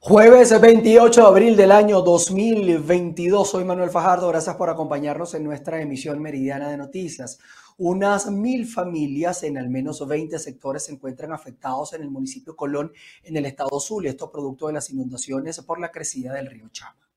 Jueves 28 de abril del año 2022. Soy Manuel Fajardo. Gracias por acompañarnos en nuestra emisión meridiana de noticias. Unas mil familias en al menos 20 sectores se encuentran afectados en el municipio Colón, en el estado Zulia. Esto producto de las inundaciones por la crecida del río Chama.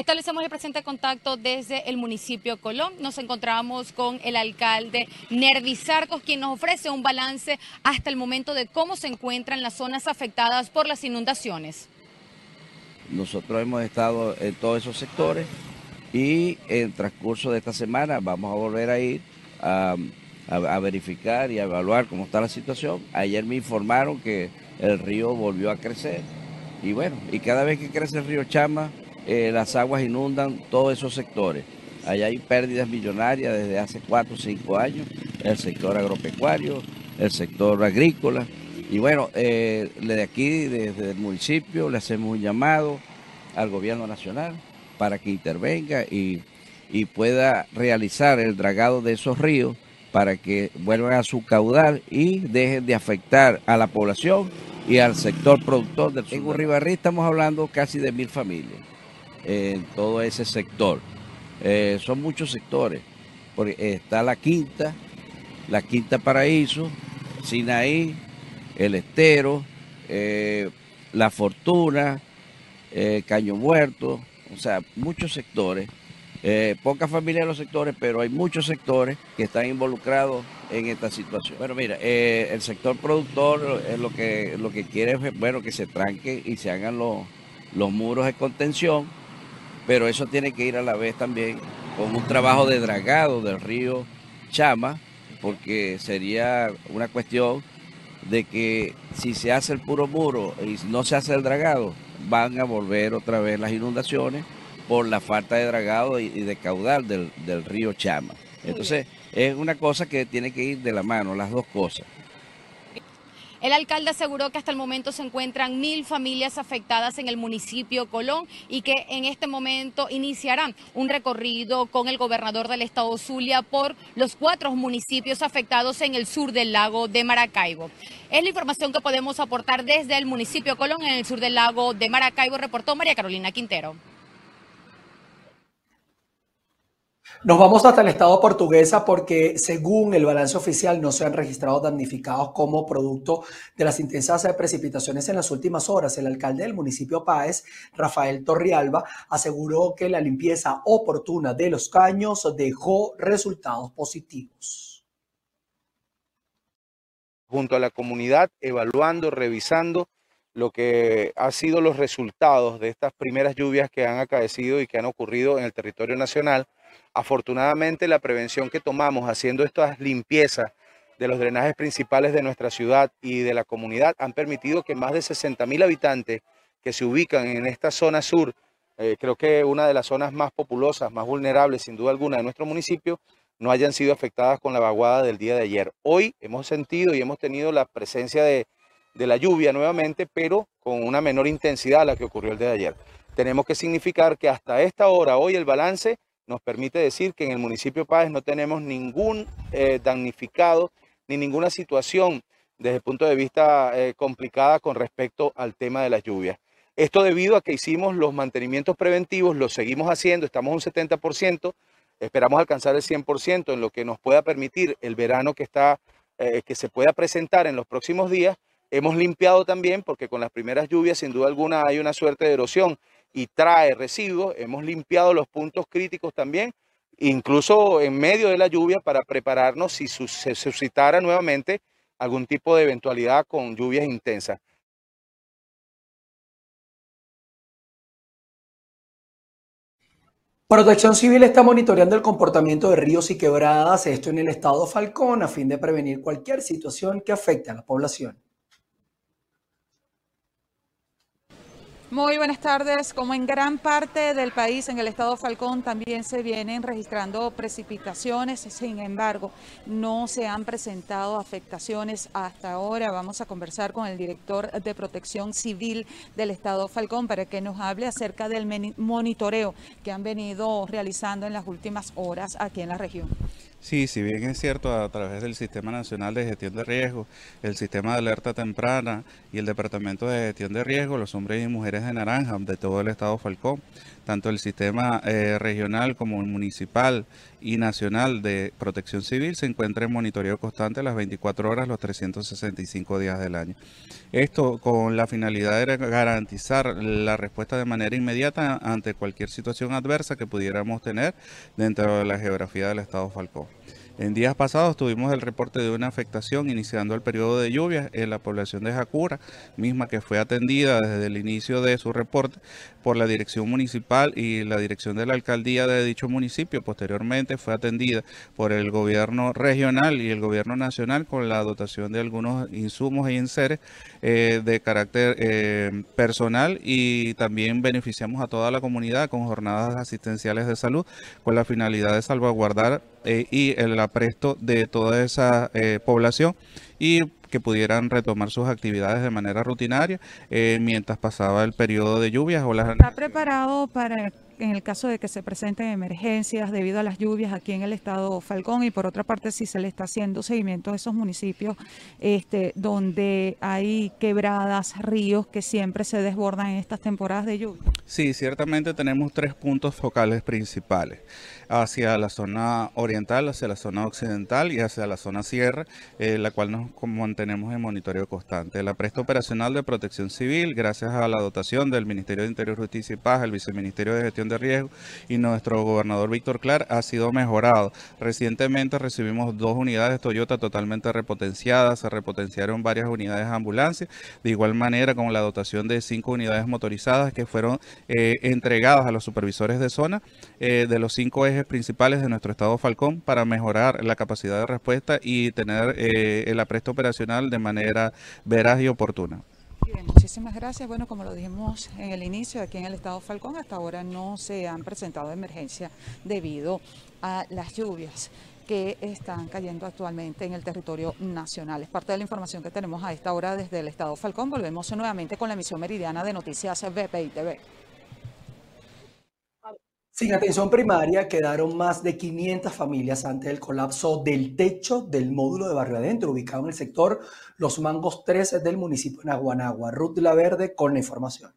Establecemos el presente contacto desde el municipio Colón. Nos encontramos con el alcalde Nervisarcos, quien nos ofrece un balance hasta el momento de cómo se encuentran las zonas afectadas por las inundaciones. Nosotros hemos estado en todos esos sectores y en transcurso de esta semana vamos a volver a ir a, a verificar y a evaluar cómo está la situación. Ayer me informaron que el río volvió a crecer y bueno, y cada vez que crece el río Chama, eh, las aguas inundan todos esos sectores. Allá hay pérdidas millonarias desde hace cuatro o cinco años, el sector agropecuario, el sector agrícola. Y bueno, eh, desde aquí, desde el municipio, le hacemos un llamado al gobierno nacional para que intervenga y, y pueda realizar el dragado de esos ríos para que vuelvan a su caudal y dejen de afectar a la población y al sector productor del sur. En Urribarrí estamos hablando casi de mil familias en todo ese sector. Eh, son muchos sectores, porque está la Quinta, la Quinta Paraíso, Sinaí, el Estero, eh, La Fortuna, eh, Caño Muerto, o sea, muchos sectores. pocas familias en los sectores, pero hay muchos sectores que están involucrados en esta situación. Bueno, mira, el sector productor es lo que lo que quiere es bueno que se tranque y se hagan los, los muros de contención pero eso tiene que ir a la vez también con un trabajo de dragado del río Chama, porque sería una cuestión de que si se hace el puro muro y no se hace el dragado, van a volver otra vez las inundaciones por la falta de dragado y de caudal del, del río Chama. Entonces, es una cosa que tiene que ir de la mano, las dos cosas. El alcalde aseguró que hasta el momento se encuentran mil familias afectadas en el municipio Colón y que en este momento iniciarán un recorrido con el gobernador del estado Zulia por los cuatro municipios afectados en el sur del lago de Maracaibo. Es la información que podemos aportar desde el municipio Colón en el sur del lago de Maracaibo, reportó María Carolina Quintero. Nos vamos hasta el estado portuguesa porque según el balance oficial no se han registrado damnificados como producto de las intensas precipitaciones en las últimas horas. El alcalde del municipio Páez, Rafael Torrialba, aseguró que la limpieza oportuna de los caños dejó resultados positivos. Junto a la comunidad, evaluando, revisando lo que han sido los resultados de estas primeras lluvias que han acaecido y que han ocurrido en el territorio nacional, Afortunadamente la prevención que tomamos haciendo estas limpiezas de los drenajes principales de nuestra ciudad y de la comunidad han permitido que más de 60 mil habitantes que se ubican en esta zona sur, eh, creo que una de las zonas más populosas, más vulnerables sin duda alguna de nuestro municipio, no hayan sido afectadas con la vaguada del día de ayer. Hoy hemos sentido y hemos tenido la presencia de, de la lluvia nuevamente, pero con una menor intensidad a la que ocurrió el día de ayer. Tenemos que significar que hasta esta hora, hoy el balance nos permite decir que en el municipio Páez no tenemos ningún eh, damnificado ni ninguna situación desde el punto de vista eh, complicada con respecto al tema de las lluvias. Esto debido a que hicimos los mantenimientos preventivos, los seguimos haciendo, estamos un 70%, esperamos alcanzar el 100% en lo que nos pueda permitir el verano que, está, eh, que se pueda presentar en los próximos días. Hemos limpiado también porque con las primeras lluvias sin duda alguna hay una suerte de erosión y trae residuos. Hemos limpiado los puntos críticos también, incluso en medio de la lluvia, para prepararnos si se suscitara nuevamente algún tipo de eventualidad con lluvias intensas. Protección Civil está monitoreando el comportamiento de ríos y quebradas, esto en el estado Falcón, a fin de prevenir cualquier situación que afecte a la población. Muy buenas tardes. Como en gran parte del país, en el estado Falcón también se vienen registrando precipitaciones, sin embargo, no se han presentado afectaciones hasta ahora. Vamos a conversar con el director de Protección Civil del estado Falcón para que nos hable acerca del monitoreo que han venido realizando en las últimas horas aquí en la región. Sí, si bien es cierto, a través del Sistema Nacional de Gestión de Riesgo, el Sistema de Alerta Temprana y el Departamento de Gestión de Riesgo, los hombres y mujeres de naranja de todo el Estado Falcón, tanto el Sistema eh, Regional como el Municipal y Nacional de Protección Civil se encuentra en monitoreo constante las 24 horas, los 365 días del año. Esto con la finalidad de garantizar la respuesta de manera inmediata ante cualquier situación adversa que pudiéramos tener dentro de la geografía del Estado Falcón. En días pasados tuvimos el reporte de una afectación iniciando el periodo de lluvias en la población de Jacura, misma que fue atendida desde el inicio de su reporte por la dirección municipal y la dirección de la alcaldía de dicho municipio. Posteriormente fue atendida por el gobierno regional y el gobierno nacional con la dotación de algunos insumos y enseres eh, de carácter eh, personal y también beneficiamos a toda la comunidad con jornadas asistenciales de salud con la finalidad de salvaguardar eh, y el apresto de toda esa eh, población y que pudieran retomar sus actividades de manera rutinaria eh, mientras pasaba el periodo de lluvias o las... ¿Está preparado para en el caso de que se presenten emergencias debido a las lluvias aquí en el estado Falcón y por otra parte si se le está haciendo seguimiento a esos municipios este, donde hay quebradas, ríos que siempre se desbordan en estas temporadas de lluvia? Sí, ciertamente tenemos tres puntos focales principales hacia la zona oriental, hacia la zona occidental y hacia la zona sierra, eh, la cual nos mantenemos en monitoreo constante. La presta operacional de protección civil, gracias a la dotación del Ministerio de Interior, Justicia y Paz, el Viceministerio de Gestión de Riesgo y nuestro gobernador Víctor Clar, ha sido mejorado. Recientemente recibimos dos unidades Toyota totalmente repotenciadas, se repotenciaron varias unidades de ambulancia, de igual manera con la dotación de cinco unidades motorizadas que fueron eh, entregadas a los supervisores de zona eh, de los cinco ejes principales de nuestro estado Falcón para mejorar la capacidad de respuesta y tener eh, el apresto operacional de manera veraz y oportuna. Bien, muchísimas gracias. Bueno, como lo dijimos en el inicio, aquí en el estado Falcón hasta ahora no se han presentado emergencias debido a las lluvias que están cayendo actualmente en el territorio nacional. Es parte de la información que tenemos a esta hora desde el estado Falcón. Volvemos nuevamente con la emisión meridiana de Noticias BPI TV. Sin atención primaria quedaron más de 500 familias ante el colapso del techo del módulo de Barrio Adentro, ubicado en el sector Los Mangos 13 del municipio de Naguanagua. Ruth La Verde con la información.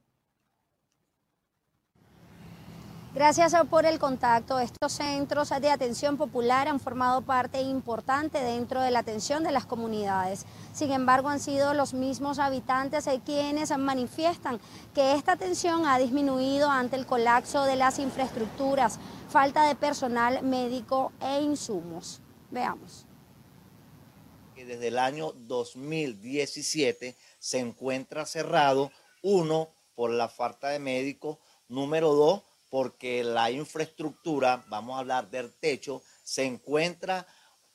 Gracias por el contacto. Estos centros de atención popular han formado parte importante dentro de la atención de las comunidades. Sin embargo, han sido los mismos habitantes quienes manifiestan que esta atención ha disminuido ante el colapso de las infraestructuras, falta de personal médico e insumos. Veamos. Desde el año 2017 se encuentra cerrado, uno, por la falta de médicos, número dos, porque la infraestructura, vamos a hablar del techo, se encuentra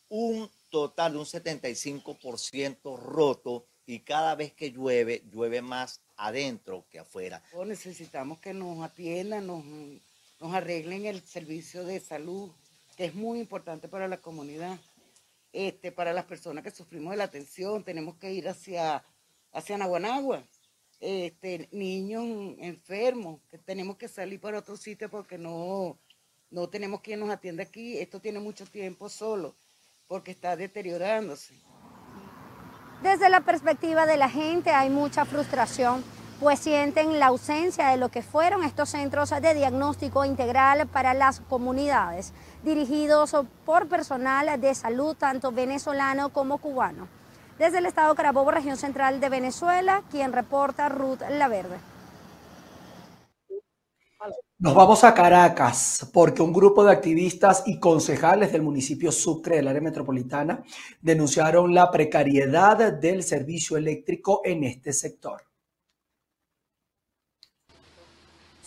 un total de un 75% roto y cada vez que llueve, llueve más adentro que afuera. Necesitamos que nos atiendan, nos, arreglen el servicio de salud, que es muy importante para la comunidad. Este, para las personas que sufrimos de la atención, tenemos que ir hacia, hacia Naguanagua este, niños enfermos, que tenemos que salir para otro sitio porque no, no tenemos quien nos atienda aquí. Esto tiene mucho tiempo solo porque está deteriorándose. Desde la perspectiva de la gente hay mucha frustración, pues sienten la ausencia de lo que fueron estos centros de diagnóstico integral para las comunidades, dirigidos por personal de salud tanto venezolano como cubano. Desde el estado Carabobo, región central de Venezuela, quien reporta Ruth Laverde. Nos vamos a Caracas porque un grupo de activistas y concejales del municipio Sucre del área metropolitana denunciaron la precariedad del servicio eléctrico en este sector.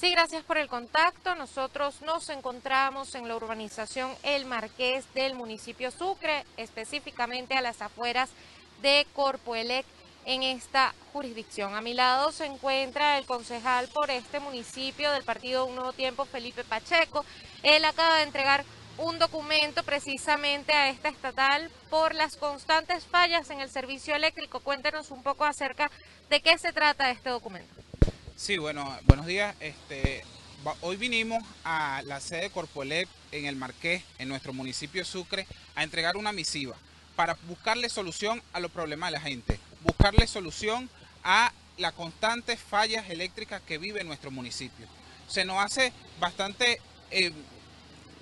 Sí, gracias por el contacto. Nosotros nos encontramos en la urbanización El Marqués del municipio Sucre, específicamente a las afueras de Corpoelec en esta jurisdicción. A mi lado se encuentra el concejal por este municipio del partido Un Nuevo Tiempo, Felipe Pacheco. Él acaba de entregar un documento precisamente a esta estatal por las constantes fallas en el servicio eléctrico. Cuéntenos un poco acerca de qué se trata este documento. Sí, bueno, buenos días. Este, hoy vinimos a la sede de Corpoelec en el Marqués, en nuestro municipio de Sucre, a entregar una misiva para buscarle solución a los problemas de la gente, buscarle solución a las constantes fallas eléctricas que vive nuestro municipio. Se nos hace bastante eh,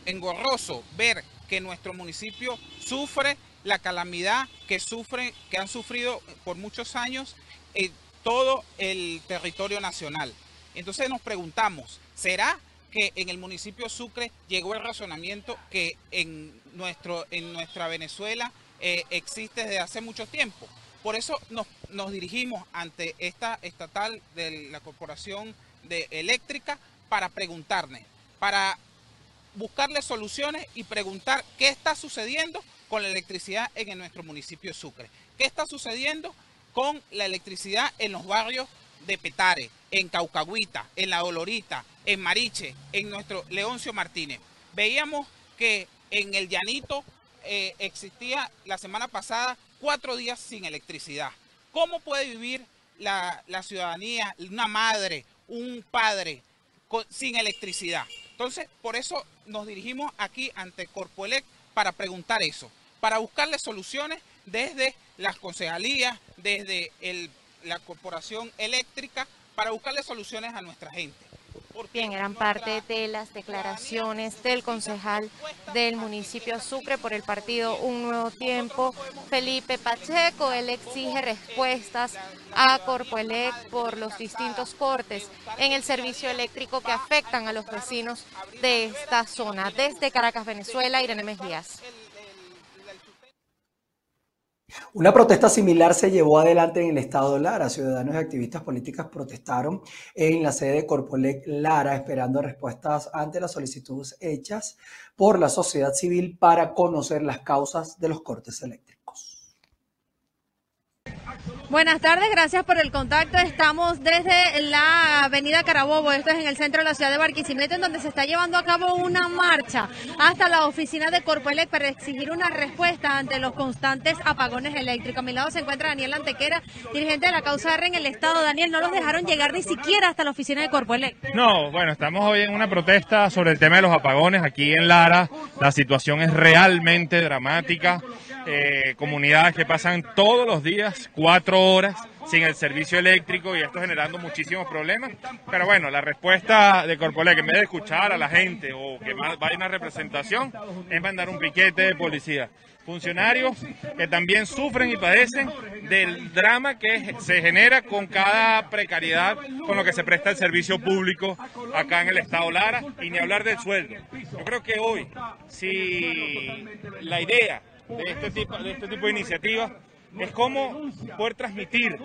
engorroso ver que nuestro municipio sufre la calamidad que sufre, que han sufrido por muchos años en todo el territorio nacional. Entonces nos preguntamos, ¿será que en el municipio Sucre llegó el razonamiento que en, nuestro, en nuestra Venezuela eh, existe desde hace mucho tiempo? Por eso nos, nos dirigimos ante esta estatal de la Corporación de Eléctrica para preguntarle, para buscarle soluciones y preguntar qué está sucediendo con la electricidad en nuestro municipio de Sucre. ¿Qué está sucediendo con la electricidad en los barrios de Petare, en Caucagüita, en La Dolorita, en Mariche, en nuestro Leoncio Martínez? Veíamos que en el Llanito eh, existía la semana pasada cuatro días sin electricidad. ¿Cómo puede vivir la, ciudadanía, una madre, un padre sin electricidad? Entonces, por eso nos dirigimos aquí ante Corpoelec para preguntar eso, para buscarle soluciones desde las concejalías, desde la corporación eléctrica, para buscarle soluciones a nuestra gente. Bien, eran parte de las declaraciones del concejal del municipio Sucre por el partido Un Nuevo Tiempo, Felipe Pacheco. Él exige respuestas a Corpoelec por los distintos cortes en el servicio eléctrico que afectan a los vecinos de esta zona. Desde Caracas, Venezuela, Irene Mejías. Una protesta similar se llevó adelante en el estado Lara. Ciudadanos y activistas políticas protestaron en la sede de Corpolec Lara esperando respuestas ante las solicitudes hechas por la sociedad civil para conocer las causas de los cortes eléctricos. Buenas tardes, gracias por el contacto. Estamos desde la avenida Carabobo, esto es en el centro de la ciudad de Barquisimeto, en donde se está llevando a cabo una marcha hasta la oficina de Corpoelec para exigir una respuesta ante los constantes apagones eléctricos. A mi lado se encuentra Daniel Antequera, dirigente de la causa R en el estado. Daniel, no los dejaron llegar ni siquiera hasta la oficina de Corpoelec. No, bueno, estamos hoy en una protesta sobre el tema de los apagones aquí en Lara. La situación es realmente dramática. Eh, comunidades que pasan todos los días cuatro horas sin el servicio eléctrico y esto generando muchísimos problemas. Pero bueno, la respuesta de Corpolec, en vez de escuchar a la gente o que vaya una representación, es mandar un piquete de policía. Funcionarios que también sufren y padecen del drama que se genera con cada precariedad con lo que se presta el servicio público acá en el Estado Lara y ni hablar del sueldo. Yo creo que hoy, si la idea de este tipo de, este tipo de iniciativas es cómo poder transmitir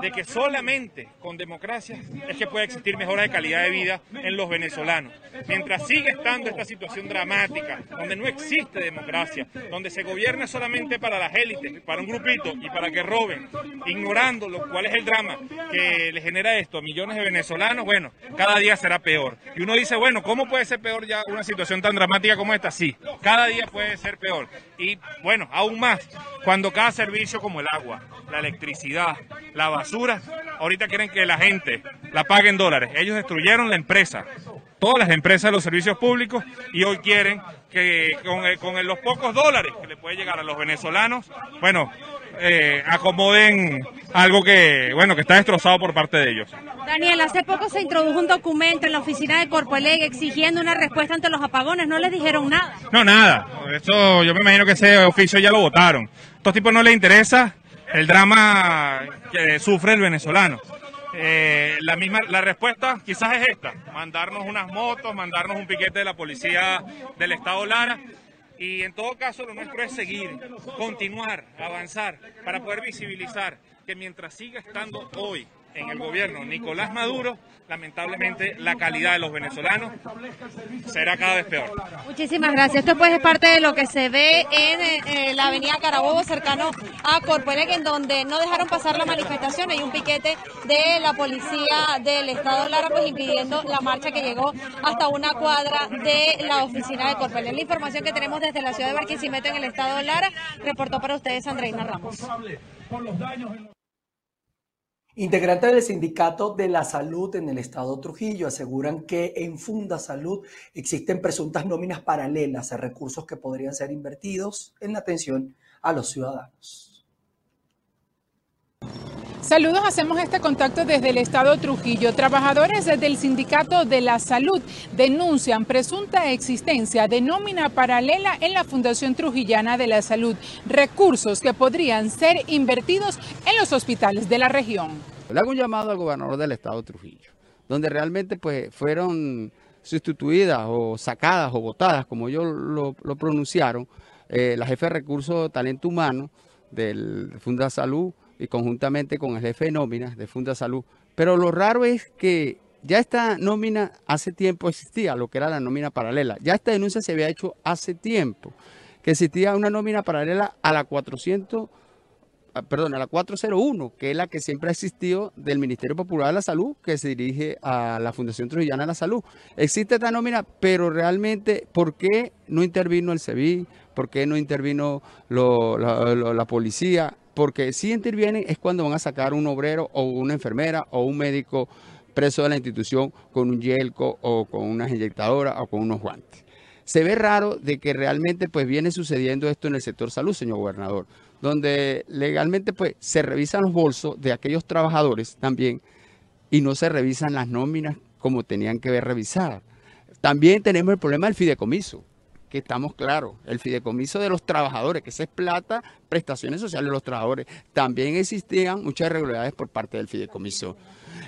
de que solamente con democracia es que puede existir mejora de calidad de vida en los venezolanos. Mientras sigue estando esta situación dramática, donde no existe democracia, donde se gobierna solamente para las élites, para un grupito y para que roben, ignorando lo cual es el drama que le genera esto a millones de venezolanos, bueno, cada día será peor. Y uno dice, bueno, ¿cómo puede ser peor ya una situación tan dramática como esta? Sí, cada día puede ser peor. Y bueno, aún más, cuando cada servicio como el agua, la electricidad, la basura, ahorita quieren que la gente la pague en dólares. Ellos destruyeron la empresa, todas las empresas de los servicios públicos y hoy quieren que con, los pocos dólares que le puede llegar a los venezolanos, bueno, eh, acomoden algo que, bueno, que está destrozado por parte de ellos. Daniel, hace poco se introdujo un documento en la oficina de Corpoeleg exigiendo una respuesta ante los apagones. ¿No les dijeron nada? No, nada. Eso yo me imagino que ese oficio ya lo votaron. A estos tipos no les interesa el drama que sufre el venezolano. Eh, la misma la respuesta quizás es esta, mandarnos unas motos, mandarnos un piquete de la policía del estado Lara y en todo caso lo nuestro es seguir, continuar, avanzar para poder visibilizar que mientras siga estando hoy en el gobierno Nicolás Maduro, lamentablemente la calidad de los venezolanos será cada vez peor. Muchísimas gracias. Esto pues es parte de lo que se ve en eh, la avenida Carabobo, cercano a Corpuelec, en donde no dejaron pasar la manifestación. Hay un piquete de la policía del Estado Lara, pues impidiendo la marcha que llegó hasta una cuadra de la oficina de Corpuelec. La información que tenemos desde la ciudad de Barquisimeto en el Estado Lara, reportó para ustedes Andreina Ramos. Integrantes del Sindicato de la Salud en el Estado Trujillo aseguran que en Funda Salud existen presuntas nóminas paralelas a recursos que podrían ser invertidos en la atención a los ciudadanos. Saludos, hacemos este contacto desde el Estado Trujillo. Trabajadores del Sindicato de la Salud denuncian presunta existencia de nómina paralela en la Fundación Trujillana de la Salud, recursos que podrían ser invertidos en los hospitales de la región. Le hago un llamado al gobernador del estado Trujillo, donde realmente pues fueron sustituidas o sacadas o votadas, como ellos lo, pronunciaron, eh, la jefe de recursos talento humano del Funda Salud y conjuntamente con el jefe de nóminas de Funda Salud. Pero lo raro es que ya esta nómina hace tiempo existía, lo que era la nómina paralela. Ya esta denuncia se había hecho hace tiempo, que existía una nómina paralela a la 400 Ah, perdón, a la 401, que es la que siempre ha existido del Ministerio Popular de la Salud, que se dirige a la Fundación Trujillana de la Salud. Existe esta nómina, pero realmente, ¿por qué no intervino el CEBI? ¿Por qué no intervino la, policía? Porque si intervienen es cuando van a sacar un obrero o una enfermera o un médico preso de la institución con un yelco o con unas inyectadoras o con unos guantes. Se ve raro de que realmente pues viene sucediendo esto en el sector salud, señor gobernador donde legalmente pues se revisan los bolsos de aquellos trabajadores también y no se revisan las nóminas como tenían que ver revisar. También tenemos el problema del fideicomiso, que estamos claros, el fideicomiso de los trabajadores, que esa es plata, prestaciones sociales de los trabajadores. También existían muchas irregularidades por parte del fideicomiso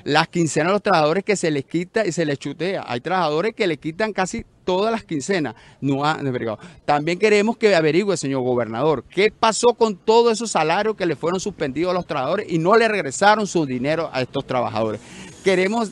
las quincenas a los trabajadores que se les quita y se les chutea. Hay trabajadores que le quitan casi todas las quincenas. No También queremos que averigüe, señor gobernador, qué pasó con todos esos salarios que le fueron suspendidos a los trabajadores y no le regresaron su dinero a estos trabajadores. Queremos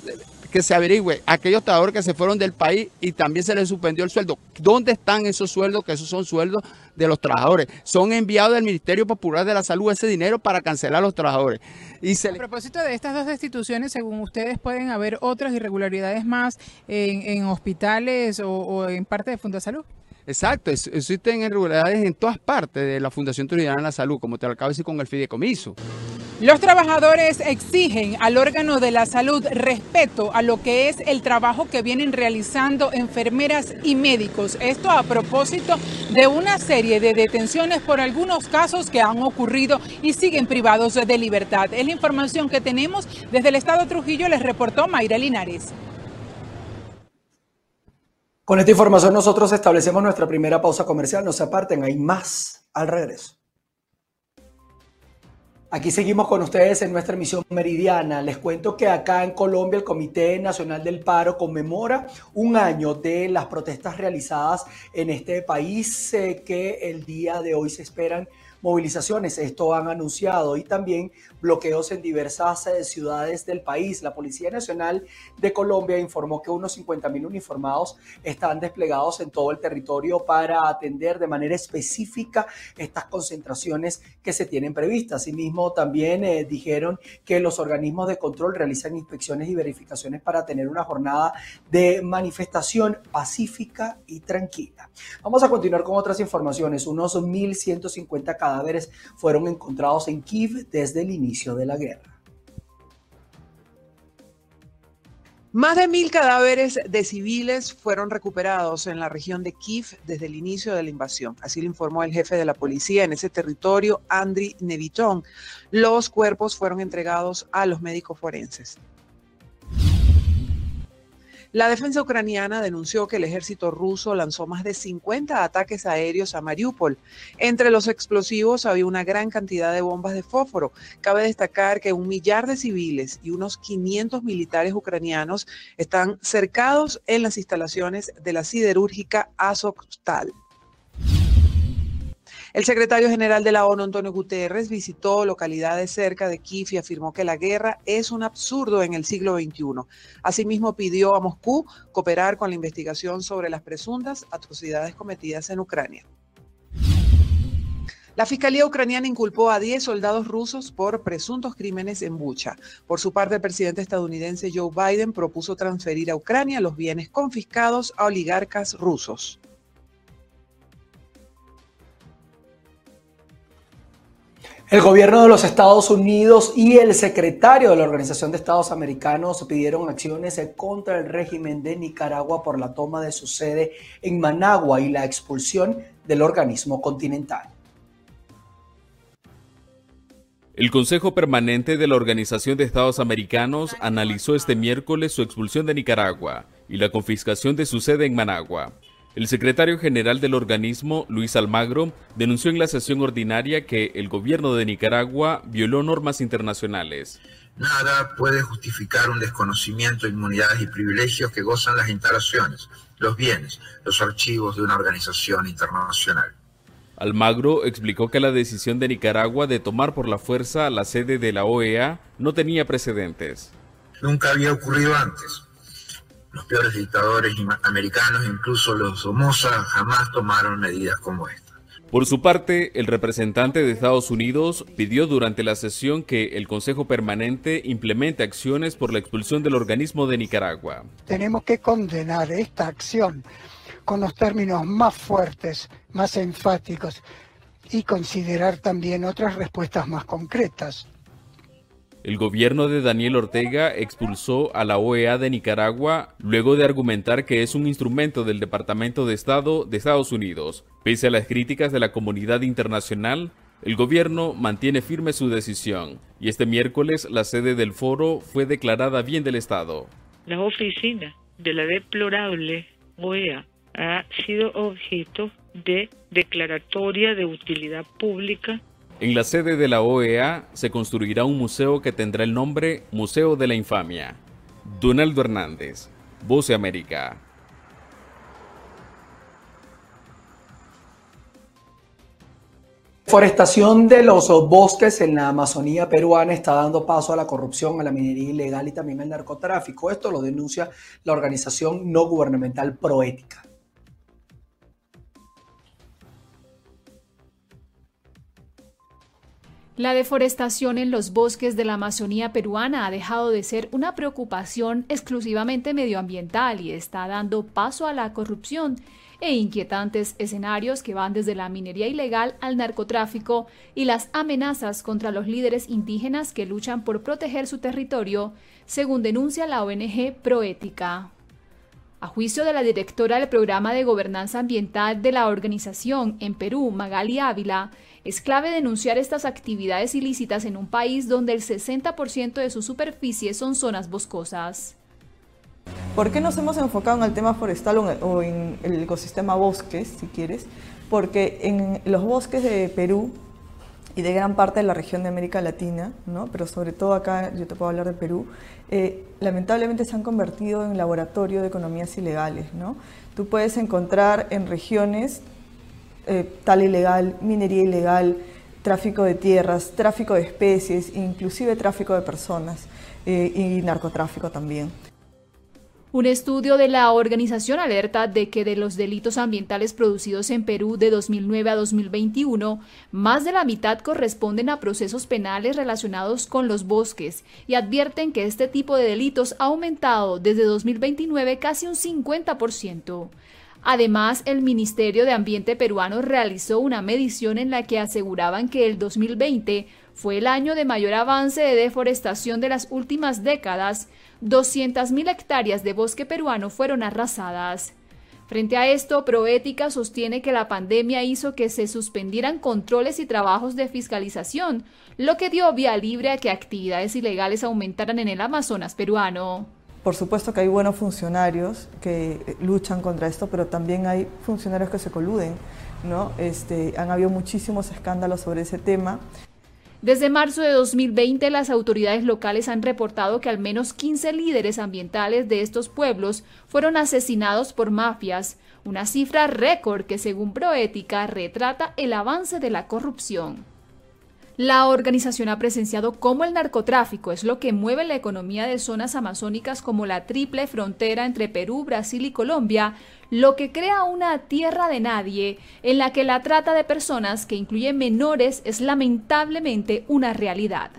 que se averigüe aquellos trabajadores que se fueron del país y también se les suspendió el sueldo. ¿Dónde están esos sueldos? Que esos son sueldos de los trabajadores. Son enviados del Ministerio Popular de la Salud ese dinero para cancelar a los trabajadores. Y a propósito de estas dos destituciones, según ustedes, pueden haber otras irregularidades más en, hospitales o, en parte de Fundasalud. Exacto, existen irregularidades en todas partes de la Fundación Trujillana de la Salud, como te lo acabo de decir con el fideicomiso. Los trabajadores exigen al órgano de la salud respeto a lo que es el trabajo que vienen realizando enfermeras y médicos. Esto a propósito de una serie de detenciones por algunos casos que han ocurrido y siguen privados de libertad. Es la información que tenemos desde el Estado de Trujillo, les reportó Mayra Linares. Con esta información nosotros establecemos nuestra primera pausa comercial. No se aparten, hay más al regreso. Aquí seguimos con ustedes en nuestra emisión meridiana. Les cuento que acá en Colombia el Comité Nacional del Paro conmemora un año de las protestas realizadas en este país eh, que el día de hoy se esperan movilizaciones, esto han anunciado, y también bloqueos en diversas eh, ciudades del país. La Policía Nacional de Colombia informó que unos 50 mil uniformados están desplegados en todo el territorio para atender de manera específica estas concentraciones que se tienen previstas. Asimismo, también eh, dijeron que los organismos de control realizan inspecciones y verificaciones para tener una jornada de manifestación pacífica y tranquila. Vamos a continuar con otras informaciones. Unos 1.150 cadáveres fueron encontrados en Kiev desde el inicio de la guerra. Más de mil cadáveres de civiles fueron recuperados en la región de Kiev desde el inicio de la invasión. Así lo informó el jefe de la policía en ese territorio, Andriy Neviton. Los cuerpos fueron entregados a los médicos forenses. La defensa ucraniana denunció que el ejército ruso lanzó más de 50 ataques aéreos a Mariupol. Entre los explosivos había una gran cantidad de bombas de fósforo. Cabe destacar que un millar de civiles y unos 500 militares ucranianos están cercados en las instalaciones de la siderúrgica Azovstal. El secretario general de la ONU, Antonio Guterres, visitó localidades cerca de Kiev y afirmó que la guerra es un absurdo en el siglo XXI. Asimismo, pidió a Moscú cooperar con la investigación sobre las presuntas atrocidades cometidas en Ucrania. La Fiscalía ucraniana inculpó a 10 soldados rusos por presuntos crímenes en Bucha. Por su parte, el presidente estadounidense Joe Biden propuso transferir a Ucrania los bienes confiscados a oligarcas rusos. El gobierno de los Estados Unidos y el secretario de la Organización de Estados Americanos pidieron acciones contra el régimen de Nicaragua por la toma de su sede en Managua y la expulsión del organismo continental. El Consejo Permanente de la Organización de Estados Americanos analizó este miércoles su expulsión de Nicaragua y la confiscación de su sede en Managua. El secretario general del organismo, Luis Almagro, denunció en la sesión ordinaria que el gobierno de Nicaragua violó normas internacionales. Nada puede justificar un desconocimiento de inmunidades y privilegios que gozan las instalaciones, los bienes, los archivos de una organización internacional. Almagro explicó que la decisión de Nicaragua de tomar por la fuerza la sede de la OEA no tenía precedentes. Nunca había ocurrido antes. Los peores dictadores americanos, incluso los Somoza, jamás tomaron medidas como esta. Por su parte, el representante de Estados Unidos pidió durante la sesión que el Consejo Permanente implemente acciones por la expulsión del organismo de Nicaragua. Tenemos que condenar esta acción con los términos más fuertes, más enfáticos y considerar también otras respuestas más concretas. El gobierno de Daniel Ortega expulsó a la OEA de Nicaragua luego de argumentar que es un instrumento del Departamento de Estado de Estados Unidos. Pese a las críticas de la comunidad internacional, el gobierno mantiene firme su decisión y este miércoles la sede del foro fue declarada bien del Estado. La oficina de la deplorable OEA ha sido objeto de declaratoria de utilidad pública en la sede de la OEA se construirá un museo que tendrá el nombre Museo de la Infamia. Donaldo Hernández, Voce América. Forestación de los bosques en la Amazonía peruana está dando paso a la corrupción, a la minería ilegal y también al narcotráfico. Esto lo denuncia la organización no gubernamental Proética. La deforestación en los bosques de la Amazonía peruana ha dejado de ser una preocupación exclusivamente medioambiental y está dando paso a la corrupción e inquietantes escenarios que van desde la minería ilegal al narcotráfico y las amenazas contra los líderes indígenas que luchan por proteger su territorio, según denuncia la ONG Proética. A juicio de la directora del programa de gobernanza ambiental de la organización en Perú, Magali Ávila, es clave denunciar estas actividades ilícitas en un país donde el 60% de su superficie son zonas boscosas. ¿Por qué nos hemos enfocado en el tema forestal o en el ecosistema bosques, si quieres? Porque en los bosques de Perú y de gran parte de la región de América Latina, ¿no? pero sobre todo acá, yo te puedo hablar de Perú, eh, lamentablemente se han convertido en laboratorio de economías ilegales. ¿no? Tú puedes encontrar en regiones eh, tal ilegal, minería ilegal, tráfico de tierras, tráfico de especies, inclusive tráfico de personas eh, y narcotráfico también. Un estudio de la organización alerta de que de los delitos ambientales producidos en Perú de 2009 a 2021, más de la mitad corresponden a procesos penales relacionados con los bosques y advierten que este tipo de delitos ha aumentado desde 2029 casi un 50%. Además, el Ministerio de Ambiente peruano realizó una medición en la que aseguraban que el 2020 fue el año de mayor avance de deforestación de las últimas décadas. 200.000 hectáreas de bosque peruano fueron arrasadas. Frente a esto, Proética sostiene que la pandemia hizo que se suspendieran controles y trabajos de fiscalización, lo que dio vía libre a que actividades ilegales aumentaran en el Amazonas peruano. Por supuesto que hay buenos funcionarios que luchan contra esto, pero también hay funcionarios que se coluden. ¿no? Este, han habido muchísimos escándalos sobre ese tema. Desde marzo de 2020, las autoridades locales han reportado que al menos 15 líderes ambientales de estos pueblos fueron asesinados por mafias, una cifra récord que según Proética retrata el avance de la corrupción. La organización ha presenciado cómo el narcotráfico es lo que mueve la economía de zonas amazónicas como la triple frontera entre Perú, Brasil y Colombia, lo que crea una tierra de nadie en la que la trata de personas que incluye menores es lamentablemente una realidad.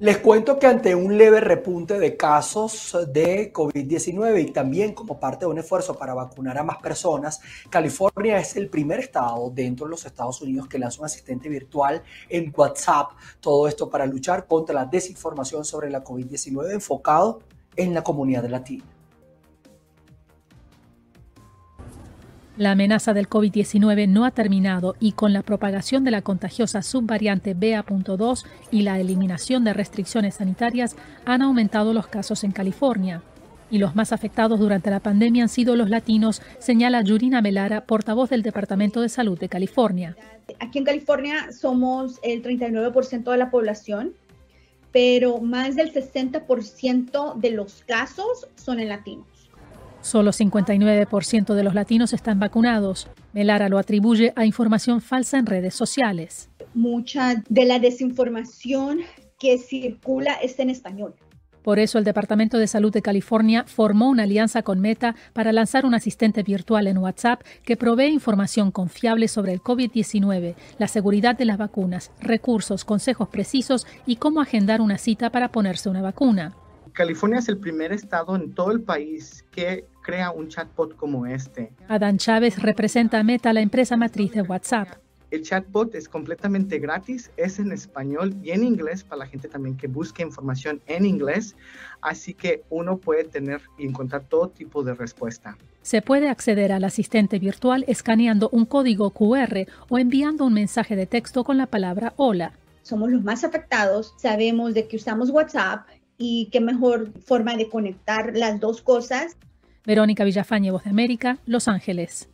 Les cuento que ante un leve repunte de casos de COVID-19 y también como parte de un esfuerzo para vacunar a más personas, California es el primer estado dentro de los Estados Unidos que lanza un asistente virtual en WhatsApp. Todo esto para luchar contra la desinformación sobre la COVID-19 enfocado en la comunidad latina. La amenaza del COVID-19 no ha terminado y con la propagación de la contagiosa subvariante BA.2 y la eliminación de restricciones sanitarias han aumentado los casos en California. Y los más afectados durante la pandemia han sido los latinos, señala Yurina Melara, portavoz del Departamento de Salud de California. Aquí en California somos el 39% de la población, pero más del 60% de los casos son en latinos. Solo 59% de los latinos están vacunados. Melara lo atribuye a información falsa en redes sociales. Mucha de la desinformación que circula está en español. Por eso el Departamento de Salud de California formó una alianza con Meta para lanzar un asistente virtual en WhatsApp que provee información confiable sobre el COVID-19, la seguridad de las vacunas, recursos, consejos precisos y cómo agendar una cita para ponerse una vacuna. California es el primer estado en todo el país que crea un chatbot como este. Adán Chávez representa a Meta, la empresa matriz de WhatsApp. El chatbot es completamente gratis, es en español y en inglés para la gente también que busque información en inglés, así que uno puede tener y encontrar todo tipo de respuesta. Se puede acceder al asistente virtual escaneando un código QR o enviando un mensaje de texto con la palabra hola. Somos los más afectados, sabemos de que usamos WhatsApp y qué mejor forma de conectar las dos cosas. Verónica Villafañe, Voz de América, Los Ángeles.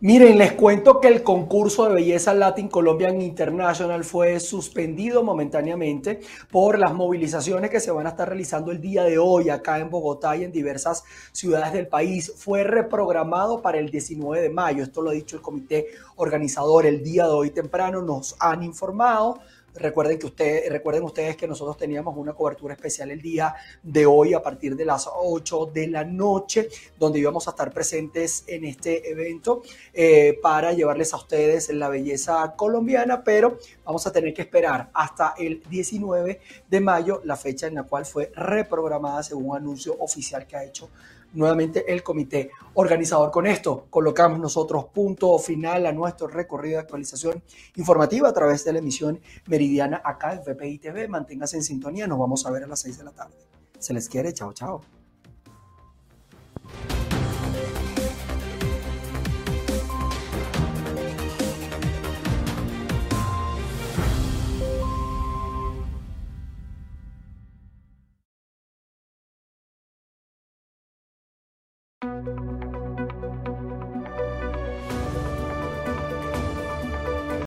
Miren, les cuento que el concurso de belleza Latin Colombian International fue suspendido momentáneamente por las movilizaciones que se van a estar realizando el día de hoy acá en Bogotá y en diversas ciudades del país. Fue reprogramado para el 19 de mayo. Esto lo ha dicho el comité organizador el día de hoy temprano. Nos han informado Recuerden, que usted, recuerden ustedes que nosotros teníamos una cobertura especial el día de hoy a partir de las 8 de la noche, donde íbamos a estar presentes en este evento eh, para llevarles a ustedes la belleza colombiana, pero vamos a tener que esperar hasta el 19 de mayo, la fecha en la cual fue reprogramada según anuncio oficial que ha hecho nuevamente el comité organizador. Con esto colocamos nosotros punto final a nuestro recorrido de actualización informativa a través de la emisión meridiana acá VPI TV. Manténgase en sintonía, nos vamos a ver a las 6 de la tarde. Se les quiere, chao, chao.